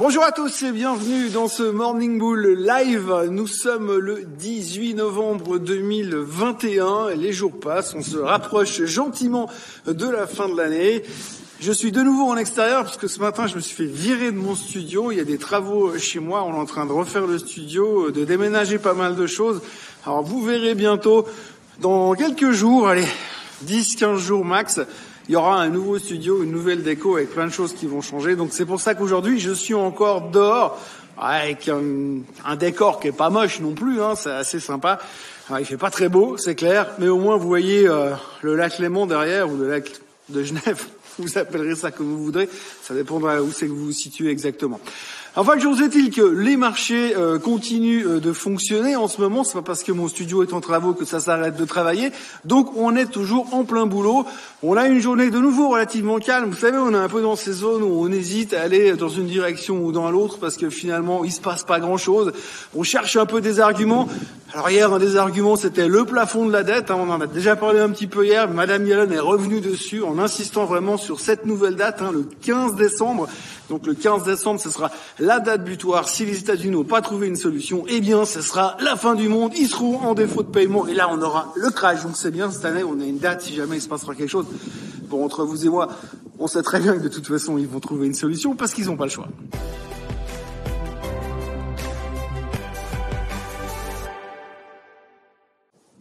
Bonjour à tous et bienvenue dans ce Morning Bull Live. Nous sommes le 18 novembre 2021. Les jours passent, on se rapproche gentiment de la fin de l'année. Je suis de nouveau en extérieur puisque ce matin je me suis fait virer de mon studio. Il y a des travaux chez moi. On est en train de refaire le studio, de déménager pas mal de choses. Alors vous verrez bientôt, dans quelques jours, allez, 10-15 jours max, il y aura un nouveau studio, une nouvelle déco avec plein de choses qui vont changer. Donc c'est pour ça qu'aujourd'hui je suis encore dehors avec un, décor qui est pas moche non plus, hein, c'est assez sympa. Alors, il fait pas très beau, c'est clair, mais au moins vous voyez euh, le lac Léman derrière ou le lac de Genève. Vous appellerez ça comme vous voudrez, ça dépendra où c'est que vous vous situez exactement. Enfin, je est-il que les marchés euh, continuent euh, de fonctionner en ce moment. C'est pas parce que mon studio est en travaux que ça s'arrête de travailler. Donc, on est toujours en plein boulot. On a une journée de nouveau relativement calme. Vous savez, on est un peu dans ces zones où on hésite à aller dans une direction ou dans l'autre parce que finalement, il se passe pas grand-chose. On cherche un peu des arguments. Alors hier, un des arguments, c'était le plafond de la dette. Hein. on en a déjà parlé un petit peu hier. Madame Yellen est revenue dessus en insistant vraiment sur cette nouvelle date, hein, le 15 décembre. Donc le 15 décembre, ce sera la date butoir. Si les États-Unis n'ont pas trouvé une solution, eh bien, ce sera la fin du monde. Ils seront en défaut de paiement et là, on aura le crash. Donc c'est bien cette année, on a une date si jamais il se passera quelque chose. Bon, entre vous et moi, on sait très bien que de toute façon, ils vont trouver une solution parce qu'ils n'ont pas le choix.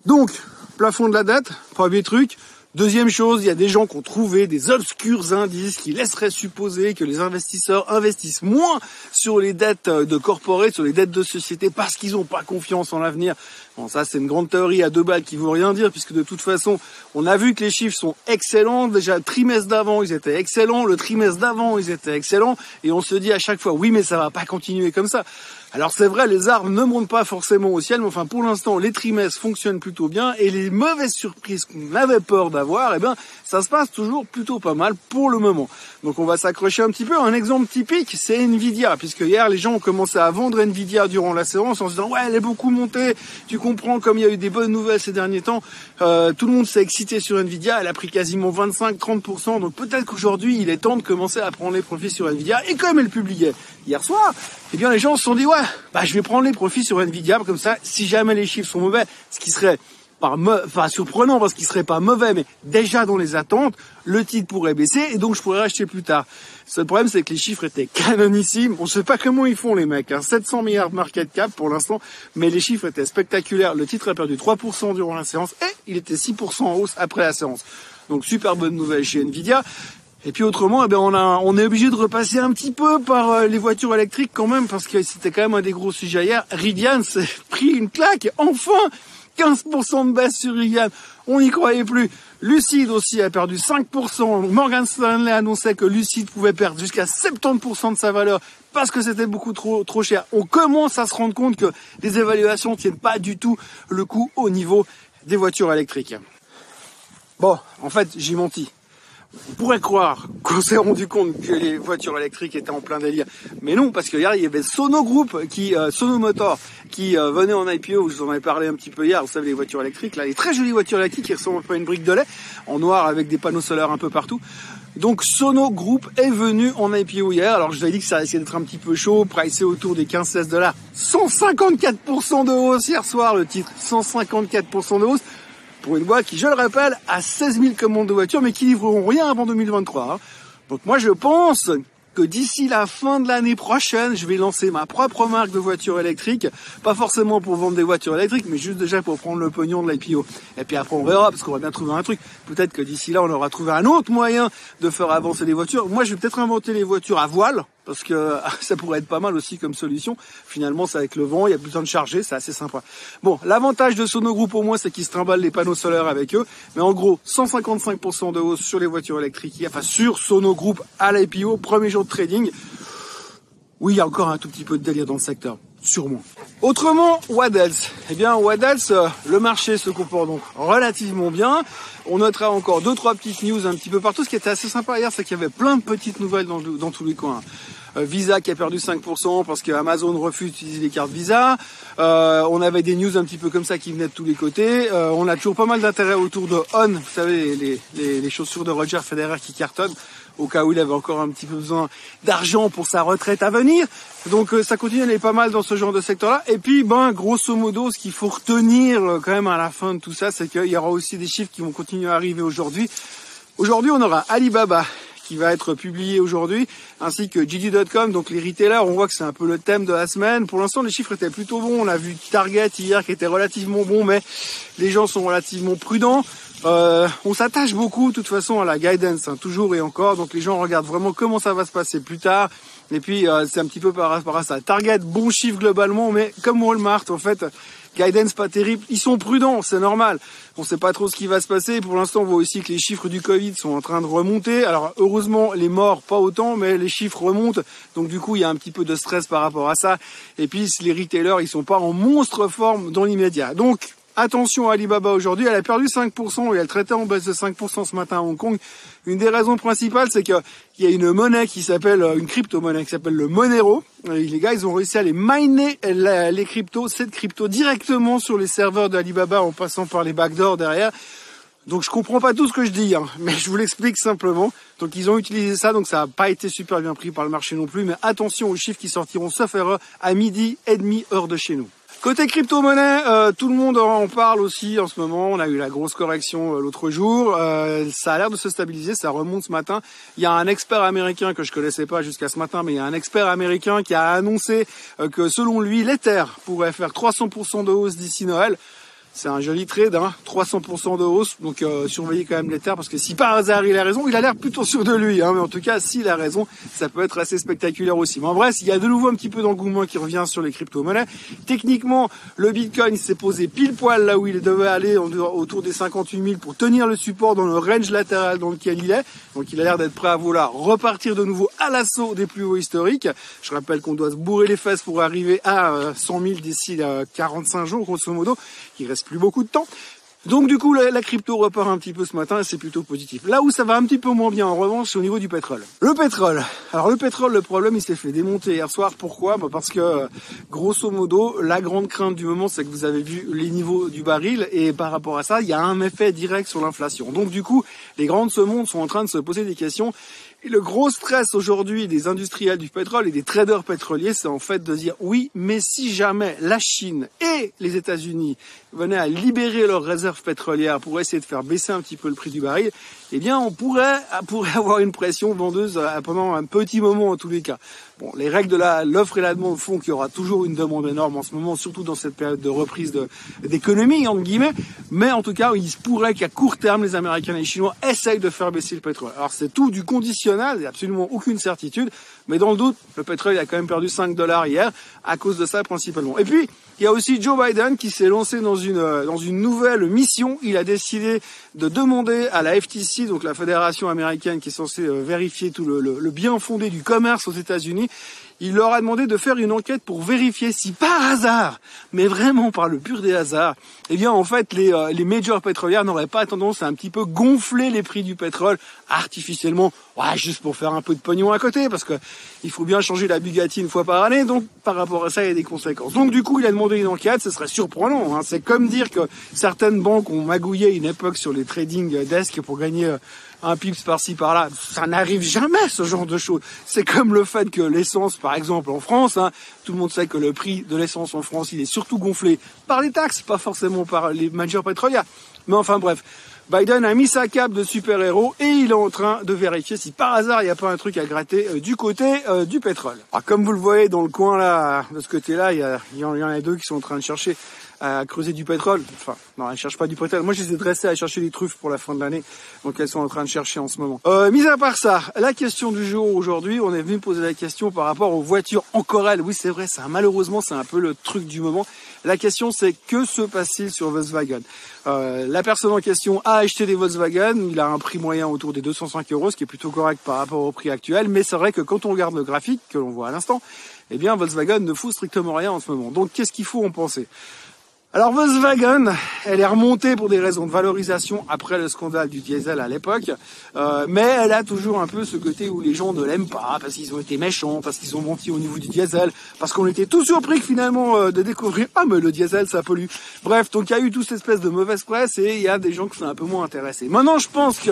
Donc, plafond de la dette, premier truc, Deuxième chose, il y a des gens qui ont trouvé des obscurs indices qui laisseraient supposer que les investisseurs investissent moins sur les dettes de corporate, sur les dettes de société, parce qu'ils n'ont pas confiance en l'avenir. Bon, ça c'est une grande théorie à deux balles qui veut rien dire, puisque de toute façon, on a vu que les chiffres sont excellents. Déjà, le trimestre d'avant, ils étaient excellents. Le trimestre d'avant, ils étaient excellents. Et on se dit à chaque fois, oui, mais ça va pas continuer comme ça. Alors c'est vrai, les arbres ne montent pas forcément au ciel, mais enfin pour l'instant, les trimestres fonctionnent plutôt bien et les mauvaises surprises qu'on avait peur d'avoir, eh bien, ça se passe toujours plutôt pas mal pour le moment. Donc on va s'accrocher un petit peu. Un exemple typique, c'est Nvidia, puisque hier les gens ont commencé à vendre Nvidia durant la séance en se disant ouais, elle est beaucoup montée. Comme il y a eu des bonnes nouvelles ces derniers temps, euh, tout le monde s'est excité sur Nvidia. Elle a pris quasiment 25-30%. Donc peut-être qu'aujourd'hui il est temps de commencer à prendre les profits sur Nvidia. Et comme elle publiait hier soir, eh bien les gens se sont dit ouais bah, je vais prendre les profits sur Nvidia, comme ça, si jamais les chiffres sont mauvais, ce qui serait pas, surprenant parce qu'il serait pas mauvais, mais déjà dans les attentes, le titre pourrait baisser et donc je pourrais racheter plus tard. Le problème, c'est que les chiffres étaient canonissimes. On sait pas comment ils font les mecs. Hein. 700 milliards de market cap pour l'instant, mais les chiffres étaient spectaculaires. Le titre a perdu 3% durant la séance et il était 6% en hausse après la séance. Donc super bonne nouvelle chez Nvidia. Et puis autrement, eh bien, on, a, on est obligé de repasser un petit peu par euh, les voitures électriques quand même, parce que c'était quand même un des gros sujets hier. Rivian s'est pris une claque, enfin 15% de baisse sur Rivian, on n'y croyait plus. Lucide aussi a perdu 5%. Morgan Stanley annonçait que Lucide pouvait perdre jusqu'à 70% de sa valeur parce que c'était beaucoup trop, trop cher. On commence à se rendre compte que les évaluations tiennent pas du tout le coup au niveau des voitures électriques. Bon, en fait, j'ai menti on pourrait croire qu'on s'est rendu compte que les voitures électriques étaient en plein délire. Mais non, parce qu'il y avait Sono Group, qui, euh, Sono Motor, qui euh, venait en IPO, je vous en avais parlé un petit peu hier, vous savez les voitures électriques, là, les très jolies voitures électriques qui ressemblent un peu à une brique de lait, en noir avec des panneaux solaires un peu partout. Donc Sono Group est venu en IPO hier. Alors je vous avais dit que ça risquait d'être un petit peu chaud, pricé autour des 15-16 dollars. 154% de hausse hier soir le titre, 154% de hausse pour une boîte qui, je le rappelle, a 16 000 commandes de voitures, mais qui livreront rien avant 2023. Hein. Donc moi, je pense que d'ici la fin de l'année prochaine, je vais lancer ma propre marque de voitures électriques. Pas forcément pour vendre des voitures électriques, mais juste déjà pour prendre le pognon de l'IPO. Et puis après, on verra, parce qu'on va bien trouver un truc. Peut-être que d'ici là, on aura trouvé un autre moyen de faire avancer les voitures. Moi, je vais peut-être inventer les voitures à voile parce que ça pourrait être pas mal aussi comme solution. Finalement, c'est avec le vent, il y a besoin de charger, c'est assez sympa. Bon, l'avantage de Sono Group au moins, c'est qu'ils se trimballent les panneaux solaires avec eux. Mais en gros, 155% de hausse sur les voitures électriques, enfin sur Sono Group à l'IPO, premier jour de trading. Oui, il y a encore un tout petit peu de délire dans le secteur sûrement. Autrement, else Eh bien, else euh, Le marché se comporte donc relativement bien. On notera encore deux trois petites news un petit peu partout. Ce qui était assez sympa hier, c'est qu'il y avait plein de petites nouvelles dans, tous les coins. Euh, Visa qui a perdu 5% parce que Amazon refuse d'utiliser les cartes Visa. Euh, on avait des news un petit peu comme ça qui venaient de tous les côtés. On a toujours pas mal d'intérêt autour de On, vous savez, les, les, les, chaussures de Roger Federer qui cartonnent. Au cas où il avait encore un petit peu besoin d'argent pour sa retraite à venir. Donc ça continue à aller pas mal dans ce genre de secteur-là. Et puis, ben, grosso modo, ce qu'il faut retenir quand même à la fin de tout ça, c'est qu'il y aura aussi des chiffres qui vont continuer à arriver aujourd'hui. Aujourd'hui, on aura Alibaba qui va être publié aujourd'hui, ainsi que JD.com, donc les retailers, on voit que c'est un peu le thème de la semaine. Pour l'instant, les chiffres étaient plutôt bons. On a vu Target hier qui était relativement bon, mais les gens sont relativement prudents. Euh, on s'attache beaucoup, de toute façon, à la guidance, hein, toujours et encore. Donc les gens regardent vraiment comment ça va se passer plus tard. Et puis euh, c'est un petit peu par rapport à ça. Target, bon chiffre globalement, mais comme Walmart, en fait, Guidance pas terrible. Ils sont prudents, c'est normal. On sait pas trop ce qui va se passer. Pour l'instant, on voit aussi que les chiffres du Covid sont en train de remonter. Alors heureusement, les morts pas autant, mais les chiffres remontent. Donc du coup, il y a un petit peu de stress par rapport à ça. Et puis les retailers, ils sont pas en monstre forme dans l'immédiat. Donc Attention à Alibaba aujourd'hui, elle a perdu 5% et elle traitait en baisse de 5% ce matin à Hong Kong. Une des raisons principales, c'est qu'il y a une monnaie qui s'appelle, une crypto-monnaie qui s'appelle le Monero. Et les gars, ils ont réussi à les miner les cryptos, cette crypto directement sur les serveurs d'Alibaba en passant par les backdoors derrière. Donc je comprends pas tout ce que je dis, hein, mais je vous l'explique simplement. Donc ils ont utilisé ça, donc ça n'a pas été super bien pris par le marché non plus. Mais attention aux chiffres qui sortiront sauf erreur à midi et demi heure de chez nous. Côté crypto-monnaie, euh, tout le monde en parle aussi en ce moment. On a eu la grosse correction euh, l'autre jour. Euh, ça a l'air de se stabiliser, ça remonte ce matin. Il y a un expert américain que je connaissais pas jusqu'à ce matin, mais il y a un expert américain qui a annoncé que selon lui, l'Ether pourrait faire 300% de hausse d'ici Noël. C'est un joli trade, hein, 300% de hausse. Donc euh, surveillez quand même les terres parce que si par hasard il a raison, il a l'air plutôt sûr de lui. Hein, mais en tout cas, s'il a raison, ça peut être assez spectaculaire aussi. Mais en vrai, il y a de nouveau un petit peu d'engouement qui revient sur les crypto-monnaies. Techniquement, le Bitcoin s'est posé pile poil là où il devait aller, autour des 58 000 pour tenir le support dans le range latéral dans lequel il est. Donc il a l'air d'être prêt à vouloir repartir de nouveau à l'assaut des plus hauts historiques. Je rappelle qu'on doit se bourrer les fesses pour arriver à 100 000 d'ici 45 jours, grosso modo. Il reste plus beaucoup de temps. Donc du coup, la, crypto repart un petit peu ce matin c'est plutôt positif. Là où ça va un petit peu moins bien, en revanche, c'est au niveau du pétrole. Le pétrole. Alors le pétrole, le problème, il s'est fait démonter hier soir. Pourquoi? Bah, Parce que, grosso modo, la grande crainte du moment, c'est que vous avez vu les niveaux du baril et par rapport à ça, il y a un effet direct sur l'inflation. Donc du coup, les grandes ce monde sont en train de se poser des questions et le gros stress aujourd'hui des industriels du pétrole et des traders pétroliers, c'est en fait de dire oui, mais si jamais la Chine et les États-Unis venaient à libérer leurs réserves pétrolières pour essayer de faire baisser un petit peu le prix du baril, eh bien, on pourrait, pourrait avoir une pression vendeuse euh, pendant un petit moment en tous les cas. Bon, les règles de l'offre et la demande font qu'il y aura toujours une demande énorme en ce moment, surtout dans cette période de reprise d'économie, entre guillemets. Mais en tout cas, il se pourrait qu'à court terme, les Américains et les Chinois essayent de faire baisser le pétrole. Alors, c'est tout du conditionnel, il n'y a absolument aucune certitude. Mais dans le doute, le pétrole a quand même perdu 5 dollars hier à cause de ça principalement. Et puis, il y a aussi Joe Biden qui s'est lancé dans une, dans une nouvelle mission. Il a décidé de demander à la FTC, donc la fédération américaine qui est censée euh, vérifier tout le, le bien fondé du commerce aux États-Unis, il leur a demandé de faire une enquête pour vérifier si par hasard, mais vraiment par le pur des hasards, eh bien en fait les, euh, les majors pétrolières n'auraient pas tendance à un petit peu gonfler les prix du pétrole artificiellement, juste pour faire un peu de pognon à côté, parce que il faut bien changer la Bugatti une fois par année, donc par rapport à ça il y a des conséquences. Donc du coup il a demandé une enquête, ce serait surprenant, hein. c'est comme dire que certaines banques ont magouillé une époque sur les trading desks pour gagner euh, un pips par-ci par-là. Ça n'arrive jamais ce genre de choses. C'est comme le fait que l'essence, par exemple en France, hein, tout le monde sait que le prix de l'essence en France, il est surtout gonflé par les taxes, pas forcément par les majors pétrolières. Mais enfin bref, Biden a mis sa cape de super-héros et il est en train de vérifier si par hasard il n'y a pas un truc à gratter euh, du côté euh, du pétrole. Alors, comme vous le voyez dans le coin là, de ce côté-là, il y, en a deux qui sont en train de chercher à creuser du pétrole. Enfin, non, elles cherchent pas du pétrole. Moi, je les ai dressées à chercher des truffes pour la fin de l'année. Donc, elles sont en train de chercher en ce moment. Euh, mis à part ça, la question du jour aujourd'hui, on est venu poser la question par rapport aux voitures encore elles. Oui, c'est vrai, malheureusement, c'est un peu le truc du moment. La question, c'est que se passe-t-il sur Volkswagen? La personne en question a acheté des Volkswagen. Il a un prix moyen autour des 205 euros, ce qui est plutôt correct par rapport au prix actuel. Mais c'est vrai que quand on regarde le graphique que l'on voit à l'instant, eh bien, Volkswagen ne fout strictement rien en ce moment. Donc, qu'est-ce qu'il faut en penser? Alors Volkswagen, elle est remontée pour des raisons de valorisation après le scandale du diesel à l'époque, euh, mais elle a toujours un peu ce côté où les gens ne l'aiment pas parce qu'ils ont été méchants, parce qu'ils ont menti au niveau du diesel, parce qu'on était tout surpris finalement euh, de découvrir ah mais le diesel ça pollue. Bref, donc il y a eu toute cette espèce de mauvaise presse et il y a des gens qui sont un peu moins intéressés. Maintenant, je pense que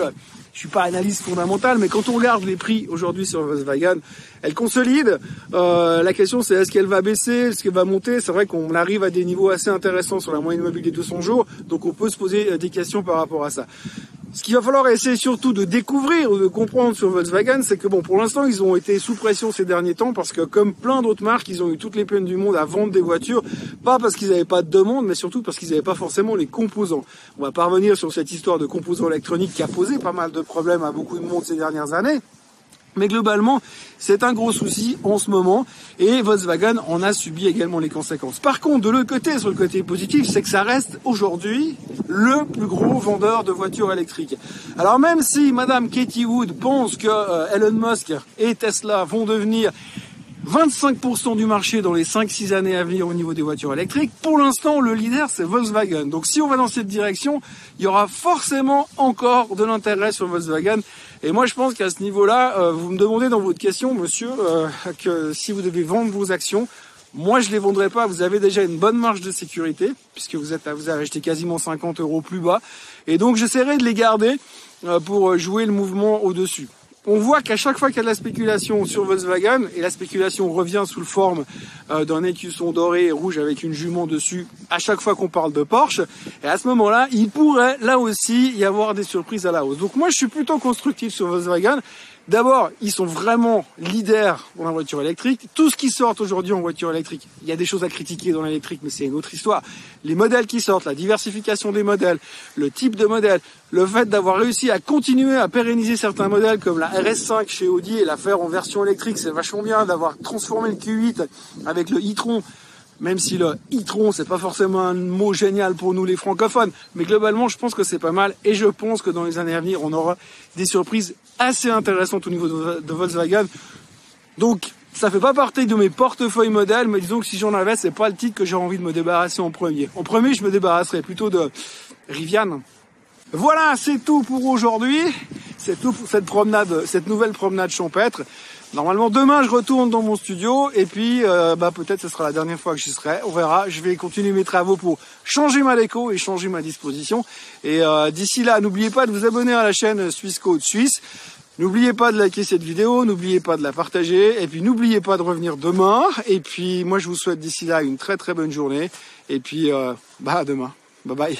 je suis pas analyste fondamentale, mais quand on regarde les prix aujourd'hui sur Volkswagen, elle consolide. Euh, la question c'est est-ce qu'elle va baisser, est-ce qu'elle va monter? C'est vrai qu'on arrive à des niveaux assez intéressants sur la moyenne mobile des 200 jours, donc on peut se poser des questions par rapport à ça. Ce qu'il va falloir essayer surtout de découvrir ou de comprendre sur Volkswagen, c'est que bon, pour l'instant, ils ont été sous pression ces derniers temps parce que comme plein d'autres marques, ils ont eu toutes les peines du monde à vendre des voitures, pas parce qu'ils n'avaient pas de demande, mais surtout parce qu'ils n'avaient pas forcément les composants. On va pas revenir sur cette histoire de composants électroniques qui a posé pas mal de problèmes à beaucoup de monde ces dernières années. Mais globalement, c'est un gros souci en ce moment et Volkswagen en a subi également les conséquences. Par contre, de l'autre côté, sur le côté positif, c'est que ça reste aujourd'hui le plus gros vendeur de voitures électriques. Alors même si Madame Katie Wood pense que euh, Elon Musk et Tesla vont devenir 25% du marché dans les 5-6 années à venir au niveau des voitures électriques. Pour l'instant, le leader, c'est Volkswagen. Donc si on va dans cette direction, il y aura forcément encore de l'intérêt sur Volkswagen. Et moi, je pense qu'à ce niveau-là, euh, vous me demandez dans votre question, monsieur, euh, que si vous devez vendre vos actions, moi, je les vendrai pas. Vous avez déjà une bonne marge de sécurité, puisque vous êtes, vous avez acheté quasiment 50 euros plus bas. Et donc, j'essaierai de les garder euh, pour jouer le mouvement au-dessus on voit qu'à chaque fois qu'il y a de la spéculation sur Volkswagen, et la spéculation revient sous le forme euh, d'un écusson doré et rouge avec une jument dessus, à chaque fois qu'on parle de Porsche, et à ce moment-là, il pourrait là aussi y avoir des surprises à la hausse. Donc moi, je suis plutôt constructif sur Volkswagen. D'abord, ils sont vraiment leaders dans la voiture électrique. Tout ce qui sort aujourd'hui en voiture électrique, il y a des choses à critiquer dans l'électrique, mais c'est une autre histoire. Les modèles qui sortent, la diversification des modèles, le type de modèle, le fait d'avoir réussi à continuer à pérenniser certains modèles comme la RS5 chez Audi et la faire en version électrique, c'est vachement bien d'avoir transformé le Q8 avec le e-tron même si le e-tron c'est pas forcément un mot génial pour nous les francophones, mais globalement je pense que c'est pas mal et je pense que dans les années à venir on aura des surprises assez intéressantes au niveau de, Volkswagen. Donc ça fait pas partie de mes portefeuilles modèles, mais disons que si j'en avais, c'est pas le titre que j'ai envie de me débarrasser en premier. En premier, je me débarrasserais plutôt de Rivian. Voilà, c'est tout pour aujourd'hui. C'est tout pour cette promenade, cette nouvelle promenade champêtre. Normalement demain je retourne dans mon studio et puis euh, bah, peut-être ce sera la dernière fois que j'y serai. On verra. Je vais continuer mes travaux pour changer ma déco et changer ma disposition. Et euh, d'ici là, n'oubliez pas de vous abonner à la chaîne Suisse Code Suisse. N'oubliez pas de liker cette vidéo, n'oubliez pas de la partager et puis n'oubliez pas de revenir demain. Et puis moi je vous souhaite d'ici là une très très bonne journée et puis euh, bah à demain. Bye bye.